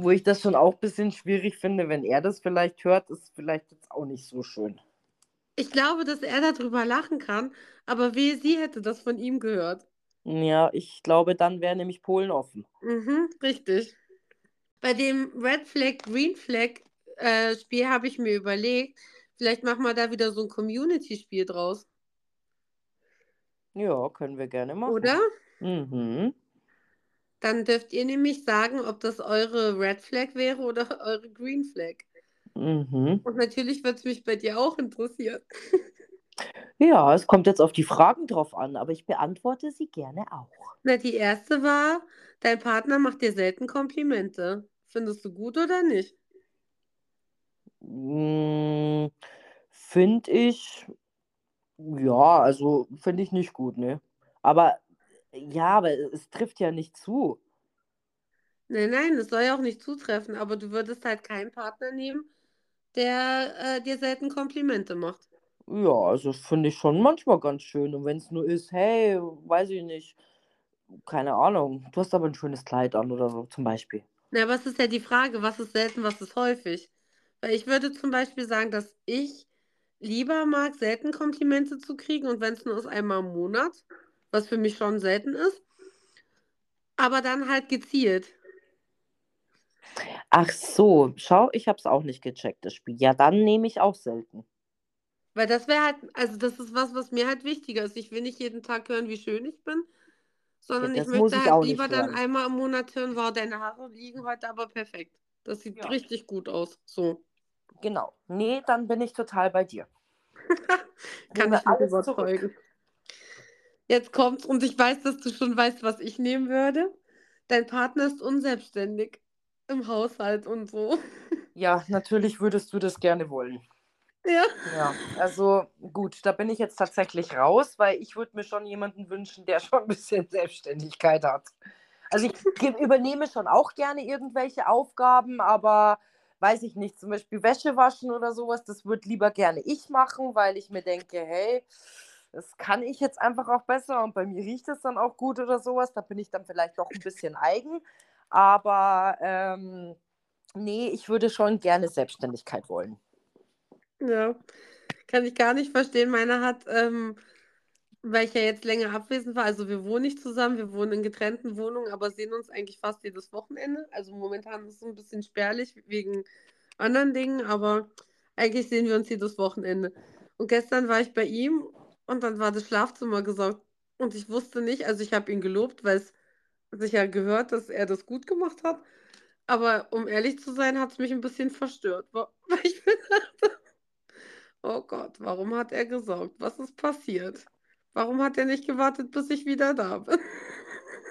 Wo ich das schon auch ein bisschen schwierig finde, wenn er das vielleicht hört, ist vielleicht jetzt auch nicht so schön. Ich glaube, dass er darüber lachen kann, aber wehe, sie hätte das von ihm gehört. Ja, ich glaube, dann wäre nämlich Polen offen. Mhm, richtig. Bei dem Red Flag, Green Flag äh, Spiel habe ich mir überlegt, vielleicht machen wir da wieder so ein Community-Spiel draus, Ja, können wir gerne machen. oder? Mhm. Dann dürft ihr nämlich sagen, ob das eure Red Flag wäre oder eure Green Flag. Mhm. Und natürlich wird es mich bei dir auch interessieren. Ja, es kommt jetzt auf die Fragen drauf an, aber ich beantworte sie gerne auch. Na, die erste war, dein Partner macht dir selten Komplimente. Findest du gut oder nicht? Mm, Finde ich, ja, also finde ich nicht gut, ne? Aber ja, aber es trifft ja nicht zu. Nein, nein, es soll ja auch nicht zutreffen, aber du würdest halt keinen Partner nehmen, der äh, dir selten Komplimente macht. Ja, also finde ich schon manchmal ganz schön. Und wenn es nur ist, hey, weiß ich nicht, keine Ahnung, du hast aber ein schönes Kleid an oder so zum Beispiel. Na, aber es ist ja die Frage, was ist selten, was ist häufig? Weil ich würde zum Beispiel sagen, dass ich lieber mag, selten Komplimente zu kriegen und wenn es nur ist einmal im Monat, was für mich schon selten ist, aber dann halt gezielt. Ach so, schau, ich habe es auch nicht gecheckt, das Spiel. Ja, dann nehme ich auch selten. Weil das wäre halt, also das ist was, was mir halt wichtiger ist. Ich will nicht jeden Tag hören, wie schön ich bin, sondern Ja, ich möchte ich halt lieber dann einmal im Monat hören, wow, deine Haare liegen heute aber perfekt. Das sieht Ja. richtig gut aus. So. Genau. Nee, dann bin ich total bei dir. Kann ich mich alles überzeugen. Jetzt kommt's und ich weiß, dass du schon weißt, was ich nehmen würde. Dein Partner ist unselbstständig im Haushalt und so. Ja, natürlich würdest du das gerne wollen. Ja. Ja, also gut, da bin ich jetzt tatsächlich raus, weil ich würde mir schon jemanden wünschen, der schon ein bisschen Selbstständigkeit hat. Also ich übernehme schon auch gerne irgendwelche Aufgaben, aber weiß ich nicht, zum Beispiel Wäsche waschen oder sowas, das würde lieber gerne ich machen, weil ich mir denke, hey, das kann ich jetzt einfach auch besser und bei mir riecht es dann auch gut oder sowas. Da bin ich dann vielleicht doch ein bisschen eigen. Aber ähm, nee, ich würde schon gerne Selbstständigkeit wollen. Ja, kann ich gar nicht verstehen. Meiner hat, ähm, weil ich ja jetzt länger abwesend war, also wir wohnen nicht zusammen, wir wohnen in getrennten Wohnungen, aber sehen uns eigentlich fast jedes Wochenende. Also momentan ist es ein bisschen spärlich wegen anderen Dingen, aber eigentlich sehen wir uns jedes Wochenende. Und gestern war ich bei ihm und dann war das Schlafzimmer gesaugt. Und ich wusste nicht, also ich habe ihn gelobt, weil es sich ja gehört, dass er das gut gemacht hat. Aber um ehrlich zu sein, hat es mich ein bisschen verstört. Weil ich mir dachte, oh Gott, warum hat er gesaugt? Was ist passiert? Warum hat er nicht gewartet, bis ich wieder da bin?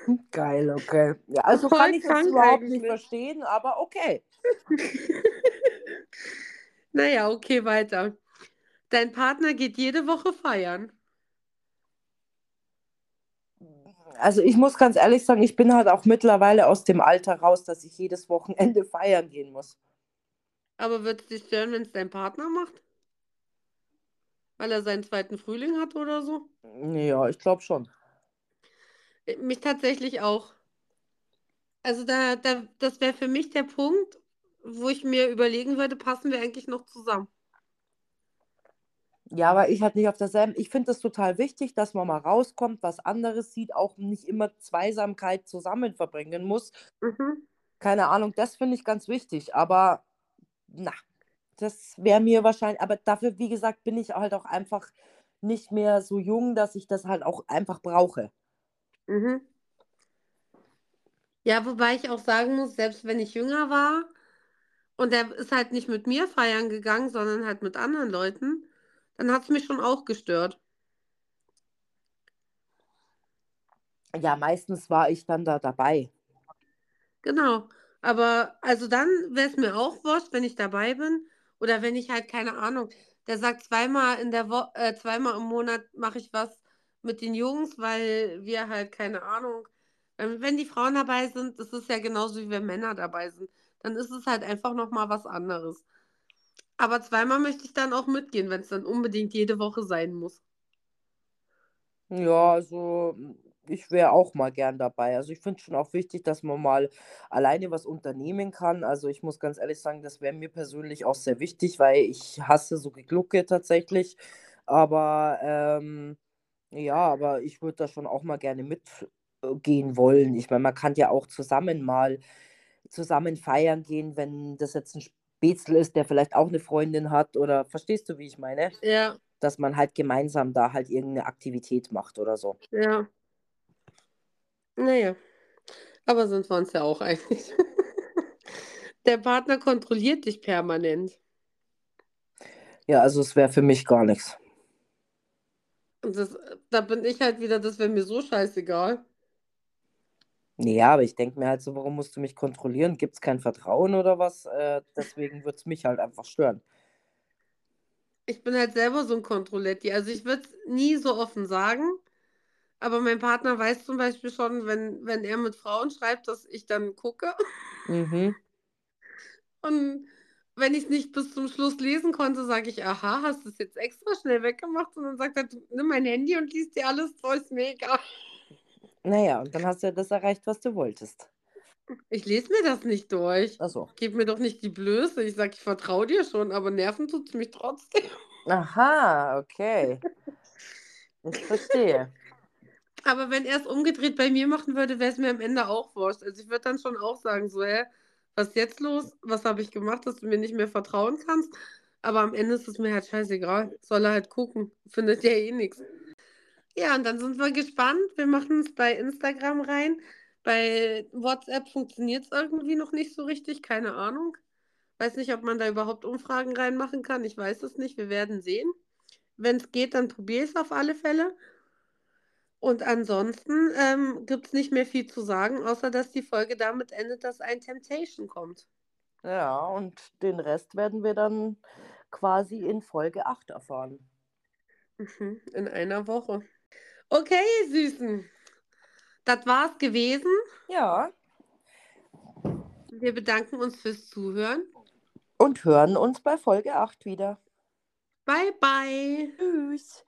Geil, okay. Ja, also Voll kann ich das überhaupt nicht verstehen, aber okay. Naja, okay, weiter. Dein Partner geht jede Woche feiern. Also ich muss ganz ehrlich sagen, ich bin halt auch mittlerweile aus dem Alter raus, dass ich jedes Wochenende feiern gehen muss. Aber wird es dich stören, wenn es dein Partner macht? Weil er seinen zweiten Frühling hat oder so? Ja, ich glaube schon. Äh, Mich tatsächlich auch. Also da, da, das wäre für mich der Punkt, wo ich mir überlegen würde, passen wir eigentlich noch zusammen? Ja, aber ich halt nicht auf derselben. Ich finde es total wichtig, dass man mal rauskommt, was anderes sieht, auch nicht immer Zweisamkeit zusammen verbringen muss. Mhm. Keine Ahnung, das finde ich ganz wichtig. Aber na, das wäre mir wahrscheinlich. Aber dafür, wie gesagt, bin ich halt auch einfach nicht mehr so jung, dass ich das halt auch einfach brauche. Mhm. Ja, wobei ich auch sagen muss, selbst wenn ich jünger war und er ist halt nicht mit mir feiern gegangen, sondern halt mit anderen Leuten, dann hat es mich schon auch gestört. Ja, meistens war ich dann da dabei. Genau. Aber also dann wäre es mir auch wurscht, wenn ich dabei bin. Oder wenn ich halt, keine Ahnung, der sagt zweimal in der Woche, äh, zweimal im Monat mache ich was mit den Jungs, weil wir halt, keine Ahnung, wenn, wenn die Frauen dabei sind, das ist ja genauso wie wenn Männer dabei sind, dann ist es halt einfach nochmal was anderes. Aber zweimal möchte ich dann auch mitgehen, wenn es dann unbedingt jede Woche sein muss. Ja, also ich wäre auch mal gern dabei. Also ich finde schon auch wichtig, dass man mal alleine was unternehmen kann. Also ich muss ganz ehrlich sagen, das wäre mir persönlich auch sehr wichtig, weil ich hasse so Geglucke tatsächlich. Aber ähm, ja, aber ich würde da schon auch mal gerne mitgehen wollen. Ich meine, man kann ja auch zusammen mal zusammen feiern gehen, wenn das jetzt ein Spätzl ist, der vielleicht auch eine Freundin hat. Oder verstehst du, wie ich meine? Ja, Dass man halt gemeinsam da halt irgendeine Aktivität macht oder so. ja. Naja. Aber sind wir uns ja auch einig. Der Partner kontrolliert dich permanent. Ja, also es wäre für mich gar nichts. Und das, da bin ich halt wieder, das wäre mir so scheißegal. Ja, aber ich denke mir halt so, warum musst du mich kontrollieren? Gibt es kein Vertrauen oder was? Äh, deswegen würde es mich halt einfach stören. Ich bin halt selber so ein Kontrolletti. Also ich würde es nie so offen sagen, aber mein Partner weiß zum Beispiel schon, wenn, wenn er mit Frauen schreibt, dass ich dann gucke. Mhm. Und wenn ich es nicht bis zum Schluss lesen konnte, sage ich, aha, hast du es jetzt extra schnell weggemacht? Und dann sagt er, nimm mein Handy und liest dir alles durch, ist mir egal. Naja, und dann hast du ja das erreicht, was du wolltest. Ich lese mir das nicht durch. Achso. Gib mir doch nicht die Blöße. Ich sage, ich vertraue dir schon, aber nerven tut es mich trotzdem. Aha, okay. Ich verstehe. Aber wenn er es umgedreht bei mir machen würde, wäre es mir am Ende auch wurscht. Also ich würde dann schon auch sagen, so, hä, was ist jetzt los? Was habe ich gemacht, dass du mir nicht mehr vertrauen kannst? Aber am Ende ist es mir halt scheißegal. Soll er halt gucken. Findet ja eh nichts. Ja, und dann sind wir gespannt. Wir machen es bei Instagram rein. Bei WhatsApp funktioniert es irgendwie noch nicht so richtig. Keine Ahnung. Weiß nicht, ob man da überhaupt Umfragen reinmachen kann. Ich weiß es nicht. Wir werden sehen. Wenn es geht, dann probiere ich es auf alle Fälle. Und ansonsten ähm, gibt es nicht mehr viel zu sagen, außer dass die Folge damit endet, dass ein Temptation kommt. Ja, und den Rest werden wir dann quasi in Folge 8 erfahren. Mhm, in einer Woche. Okay, ihr Süßen. Das war's gewesen. Ja. Wir bedanken uns fürs Zuhören. Und hören uns bei Folge 8 wieder. Bye, bye. Tschüss.